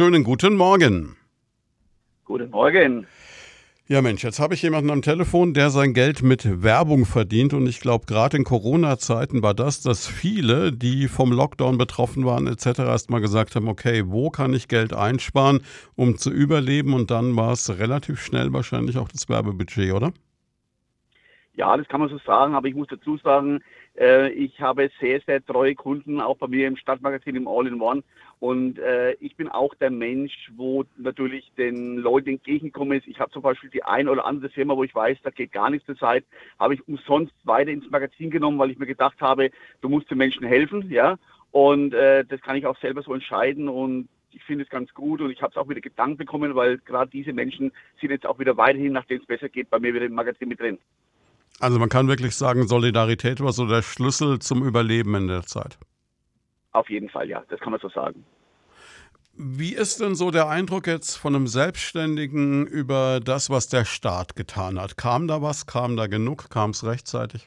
schönen guten Morgen. Guten Morgen. Ja Mensch, jetzt habe ich jemanden am Telefon, der sein Geld mit Werbung verdient und ich glaube, gerade in Corona-Zeiten war das, dass viele, die vom Lockdown betroffen waren etc., erst mal gesagt haben, okay, wo kann ich Geld einsparen, um zu überleben und dann war es relativ schnell wahrscheinlich auch das Werbebudget, oder? Ja, das kann man so sagen, aber ich muss dazu sagen, äh, ich habe sehr, sehr treue Kunden, auch bei mir im Stadtmagazin im All-in-One. Und äh, ich bin auch der Mensch, wo natürlich den Leuten entgegenkomme. Ich habe zum Beispiel die eine oder andere Firma, wo ich weiß, da geht gar nichts zur Zeit, habe ich umsonst weiter ins Magazin genommen, weil ich mir gedacht habe, du musst den Menschen helfen, ja. Und äh, das kann ich auch selber so entscheiden und ich finde es ganz gut und ich habe es auch wieder gedankt bekommen, weil gerade diese Menschen sind jetzt auch wieder weiterhin, nachdem es besser geht, bei mir wieder im Magazin mit drin. Also man kann wirklich sagen, Solidarität war so der Schlüssel zum Überleben in der Zeit. Auf jeden Fall, ja, das kann man so sagen. Wie ist denn so der Eindruck jetzt von einem Selbstständigen über das, was der Staat getan hat? Kam da was? Kam da genug? Kam es rechtzeitig?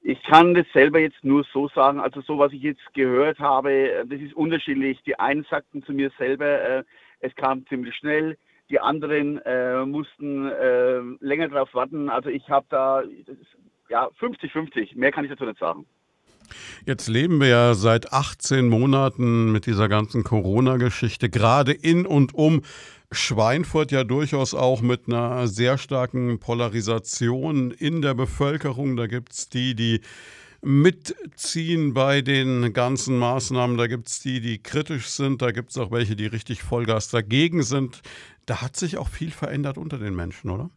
Ich kann das selber jetzt nur so sagen, also so was ich jetzt gehört habe, das ist unterschiedlich. Die einen sagten zu mir selber, äh, es kam ziemlich schnell, die anderen äh, mussten äh, länger darauf warten. Also ich habe da ja 50-50. Mehr kann ich dazu nicht sagen. Jetzt leben wir ja seit 18 Monaten mit dieser ganzen Corona-Geschichte, gerade in und um Schweinfurt ja durchaus auch mit einer sehr starken Polarisation in der Bevölkerung. Da gibt es die, die mitziehen bei den ganzen Maßnahmen. Da gibt es die, die kritisch sind. Da gibt es auch welche, die richtig Vollgas dagegen sind. Da hat sich auch viel verändert unter den Menschen, oder?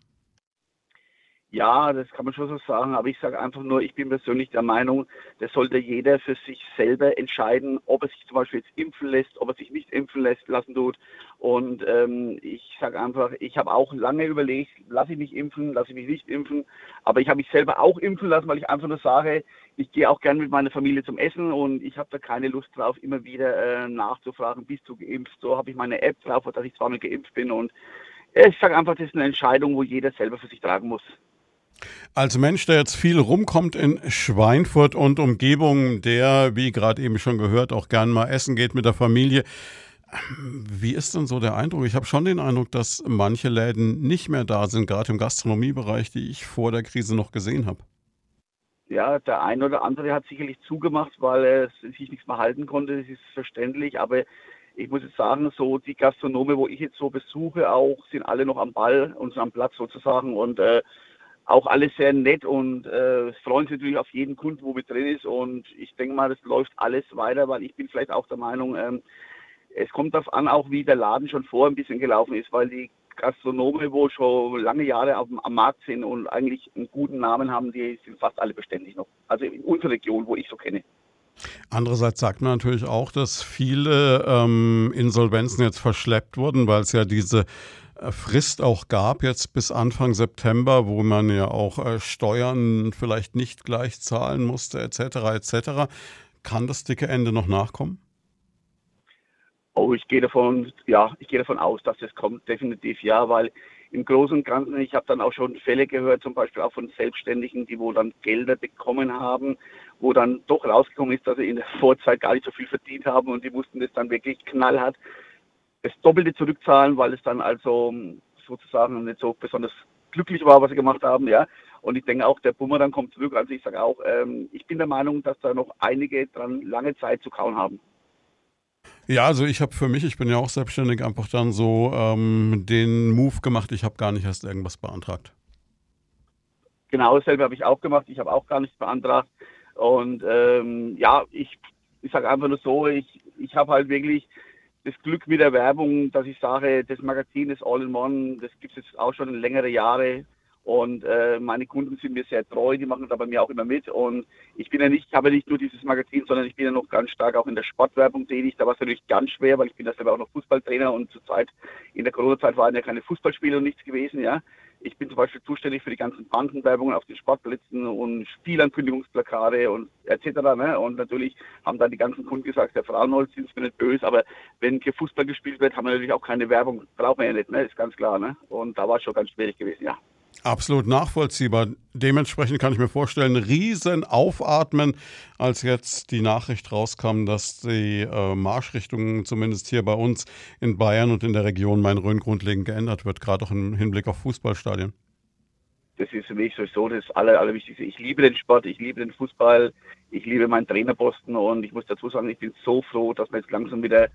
Ja, das kann man schon so sagen, aber ich sage einfach nur, ich bin persönlich der Meinung, das sollte jeder für sich selber entscheiden, ob er sich zum Beispiel jetzt impfen lässt, ob er sich nicht impfen lässt, lassen tut. Und ähm, ich sage einfach, ich habe auch lange überlegt, lasse ich mich impfen, lasse ich mich nicht impfen, aber ich habe mich selber auch impfen lassen, weil ich einfach nur sage, ich gehe auch gerne mit meiner Familie zum Essen und ich habe da keine Lust drauf, immer wieder äh, nachzufragen, bist du geimpft? So habe ich meine App drauf, dass ich zweimal geimpft bin und ich sage einfach, das ist eine Entscheidung, wo jeder selber für sich tragen muss. Als Mensch, der jetzt viel rumkommt in Schweinfurt und Umgebung, der, wie gerade eben schon gehört, auch gern mal essen geht mit der Familie, wie ist denn so der Eindruck? Ich habe schon den Eindruck, dass manche Läden nicht mehr da sind, gerade im Gastronomiebereich, die ich vor der Krise noch gesehen habe. Ja, der eine oder andere hat sicherlich zugemacht, weil er sich nichts mehr halten konnte. Das ist verständlich. Aber ich muss jetzt sagen, so die Gastronome, wo ich jetzt so besuche, auch sind alle noch am Ball und am Platz sozusagen. Und äh, auch alles sehr nett und äh, freuen sich natürlich auf jeden Kunden, wo mit drin ist. Und ich denke mal, das läuft alles weiter, weil ich bin vielleicht auch der Meinung, ähm, es kommt darauf an, auch wie der Laden schon vorher ein bisschen gelaufen ist, weil die Gastronome, wo schon lange Jahre auf, am Markt sind und eigentlich einen guten Namen haben, die sind fast alle beständig noch. Also in unserer Region, wo ich so kenne. Andererseits sagt man natürlich auch, dass viele ähm, Insolvenzen jetzt verschleppt wurden, weil es ja diese Frist auch gab, jetzt bis Anfang September, wo man ja auch äh, Steuern vielleicht nicht gleich zahlen musste, etc. etc. Kann das dicke Ende noch nachkommen? Oh, ich gehe davon, ja, ich gehe davon aus, dass es kommt, definitiv ja, weil im Großen und Ganzen, ich habe dann auch schon Fälle gehört, zum Beispiel auch von Selbstständigen, die wohl dann Gelder bekommen haben, wo dann doch rausgekommen ist, dass sie in der Vorzeit gar nicht so viel verdient haben und die mussten das dann wirklich knallhart das Doppelte zurückzahlen, weil es dann also ähm, sozusagen nicht so besonders glücklich war, was sie gemacht haben, ja. Und ich denke auch, der Bumerang kommt zurück. Also ich sage auch, ähm, ich bin der Meinung, dass da noch einige dran lange Zeit zu kauen haben. Ja, also ich habe für mich, ich bin ja auch selbstständig, einfach dann so ähm, den Move gemacht, ich habe gar nicht erst irgendwas beantragt. Genau dasselbe habe ich auch gemacht, ich habe auch gar nichts beantragt. Und ähm, ja, ich, ich sage einfach nur so, ich, ich habe halt wirklich das Glück mit der Werbung, dass ich sage, das Magazin ist All in One, das gibt es jetzt auch schon längere Jahre. Und äh, meine Kunden sind mir sehr treu, die machen da bei mir auch immer mit. Und ich bin ja nicht, ich habe nicht nur dieses Magazin, sondern ich bin ja noch ganz stark auch in der Sportwerbung tätig. Da war es natürlich ganz schwer, weil ich bin ja selber auch noch Fußballtrainer und zurzeit in der Corona-Zeit waren ja keine Fußballspiele und nichts gewesen, ja. Ich bin zum Beispiel zuständig für die ganzen Bandenwerbungen auf den Sportplätzen und Spielankündigungsplakate und etc. Ne? Und natürlich haben dann die ganzen Kunden gesagt, Herr Frauenholz, sind mir nicht böse, aber wenn hier Fußball gespielt wird, haben wir natürlich auch keine Werbung, brauchen wir ja nicht, ne? ist ganz klar. Ne? Und da war es schon ganz schwierig gewesen, ja. Absolut nachvollziehbar. Dementsprechend kann ich mir vorstellen, riesen Aufatmen, als jetzt die Nachricht rauskam, dass die äh, Marschrichtung zumindest hier bei uns in Bayern und in der Region Main-Rhön grundlegend geändert wird, gerade auch im Hinblick auf Fußballstadien. Das ist für mich sowieso das Aller, Allerwichtigste. Ich liebe den Sport, ich liebe den Fußball, ich liebe meinen Trainerposten und ich muss dazu sagen, ich bin so froh, dass wir jetzt langsam wieder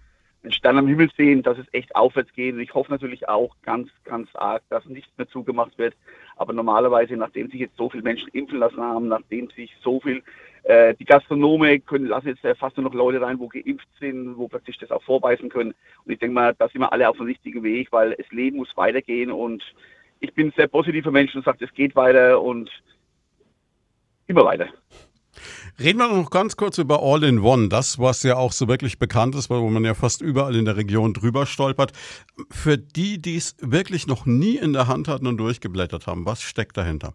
einen Stern am Himmel sehen, dass es echt aufwärts geht. Und ich hoffe natürlich auch ganz, ganz arg, dass nichts mehr zugemacht wird. Aber normalerweise, nachdem sich jetzt so viele Menschen impfen lassen haben, nachdem sich so viel, äh, die Gastronome können, lassen jetzt äh, fast nur noch Leute rein, wo geimpft sind, wo plötzlich das auch vorbeißen können. Und ich denke mal, da sind wir alle auf dem richtigen Weg, weil das Leben muss weitergehen. Und ich bin sehr positiver Mensch und sage, es geht weiter und immer weiter. Reden wir noch ganz kurz über All-in-One, das, was ja auch so wirklich bekannt ist, wo man ja fast überall in der Region drüber stolpert. Für die, die es wirklich noch nie in der Hand hatten und durchgeblättert haben, was steckt dahinter?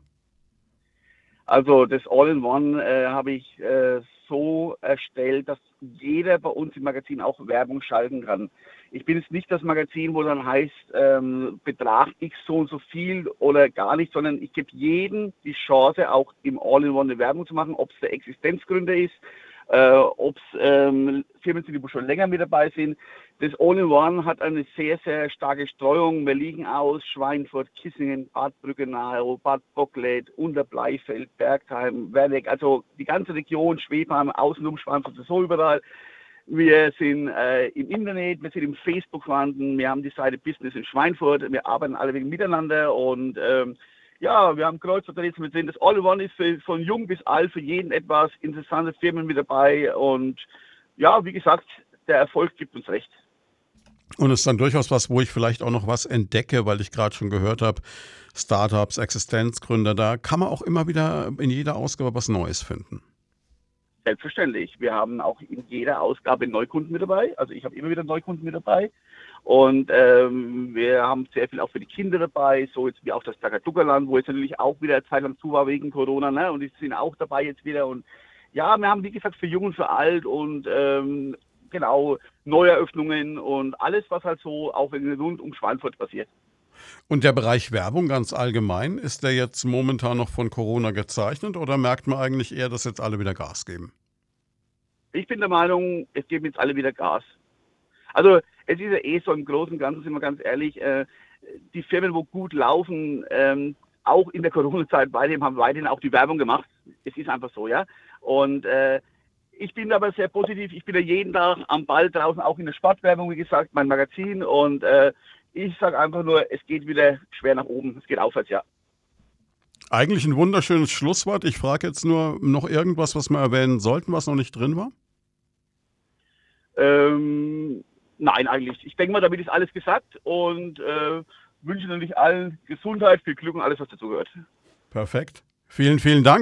Also das All-in-One äh, habe ich äh, so erstellt, dass jeder bei uns im Magazin auch Werbung schalten kann. Ich bin jetzt nicht das Magazin, wo dann heißt, ähm, Betrag X so und so viel oder gar nicht, sondern ich gebe jedem die Chance, auch im All-in-One eine Werbung zu machen, ob es der Existenzgründer ist, äh, ob es ähm, Firmen sind, die schon länger mit dabei sind. Das All-in-One hat eine sehr, sehr starke Streuung. Wir liegen aus Schweinfurt, Kissingen, Bad Brückenau, Bad Bocklet, Unterbleifeld, Bergheim, Werdeck, also die ganze Region, Schwebheim, außen um Schweinfurt, so überall. Wir sind äh, im Internet, wir sind im Facebook vorhanden, wir haben die Seite Business in Schweinfurt, wir arbeiten alle wegen miteinander und ähm, ja, wir haben Kreuzvertreter mit drin. Das All-in-One ist für, von jung bis alt für jeden etwas, interessante Firmen mit dabei und ja, wie gesagt, der Erfolg gibt uns recht. Und es ist dann durchaus was, wo ich vielleicht auch noch was entdecke, weil ich gerade schon gehört habe, Startups, Existenzgründer, da kann man auch immer wieder in jeder Ausgabe was Neues finden. Selbstverständlich. Wir haben auch in jeder Ausgabe Neukunden mit dabei. Also ich habe immer wieder Neukunden mit dabei. Und ähm, wir haben sehr viel auch für die Kinder dabei, so jetzt wie auch das Takadukaland, wo jetzt natürlich auch wieder Zeit lang zu war wegen Corona, ne? Und die sind auch dabei jetzt wieder. Und ja, wir haben wie gesagt für Jung und für Alt und ähm, genau, Neueröffnungen und alles, was halt so auch in rund um Schweinfurt passiert. Und der Bereich Werbung ganz allgemein, ist der jetzt momentan noch von Corona gezeichnet oder merkt man eigentlich eher, dass jetzt alle wieder Gas geben? Ich bin der Meinung, es geben jetzt alle wieder Gas. Also es ist ja eh so im Großen und Ganzen, sind wir ganz ehrlich, äh, die Firmen, wo gut laufen, ähm, auch in der Corona-Zeit weiterhin, haben weiterhin auch die Werbung gemacht. Es ist einfach so, ja. Und äh, ich bin aber sehr positiv. Ich bin ja jeden Tag am Ball draußen, auch in der Sportwerbung, wie gesagt, mein Magazin. Und äh, ich sage einfach nur, es geht wieder schwer nach oben. Es geht aufwärts, ja. Eigentlich ein wunderschönes Schlusswort. Ich frage jetzt nur noch irgendwas, was wir erwähnen sollten, was noch nicht drin war? Ähm, nein, eigentlich. Ich denke mal, damit ist alles gesagt und äh, wünsche natürlich allen Gesundheit, viel Glück und alles, was dazugehört. Perfekt. Vielen, vielen Dank.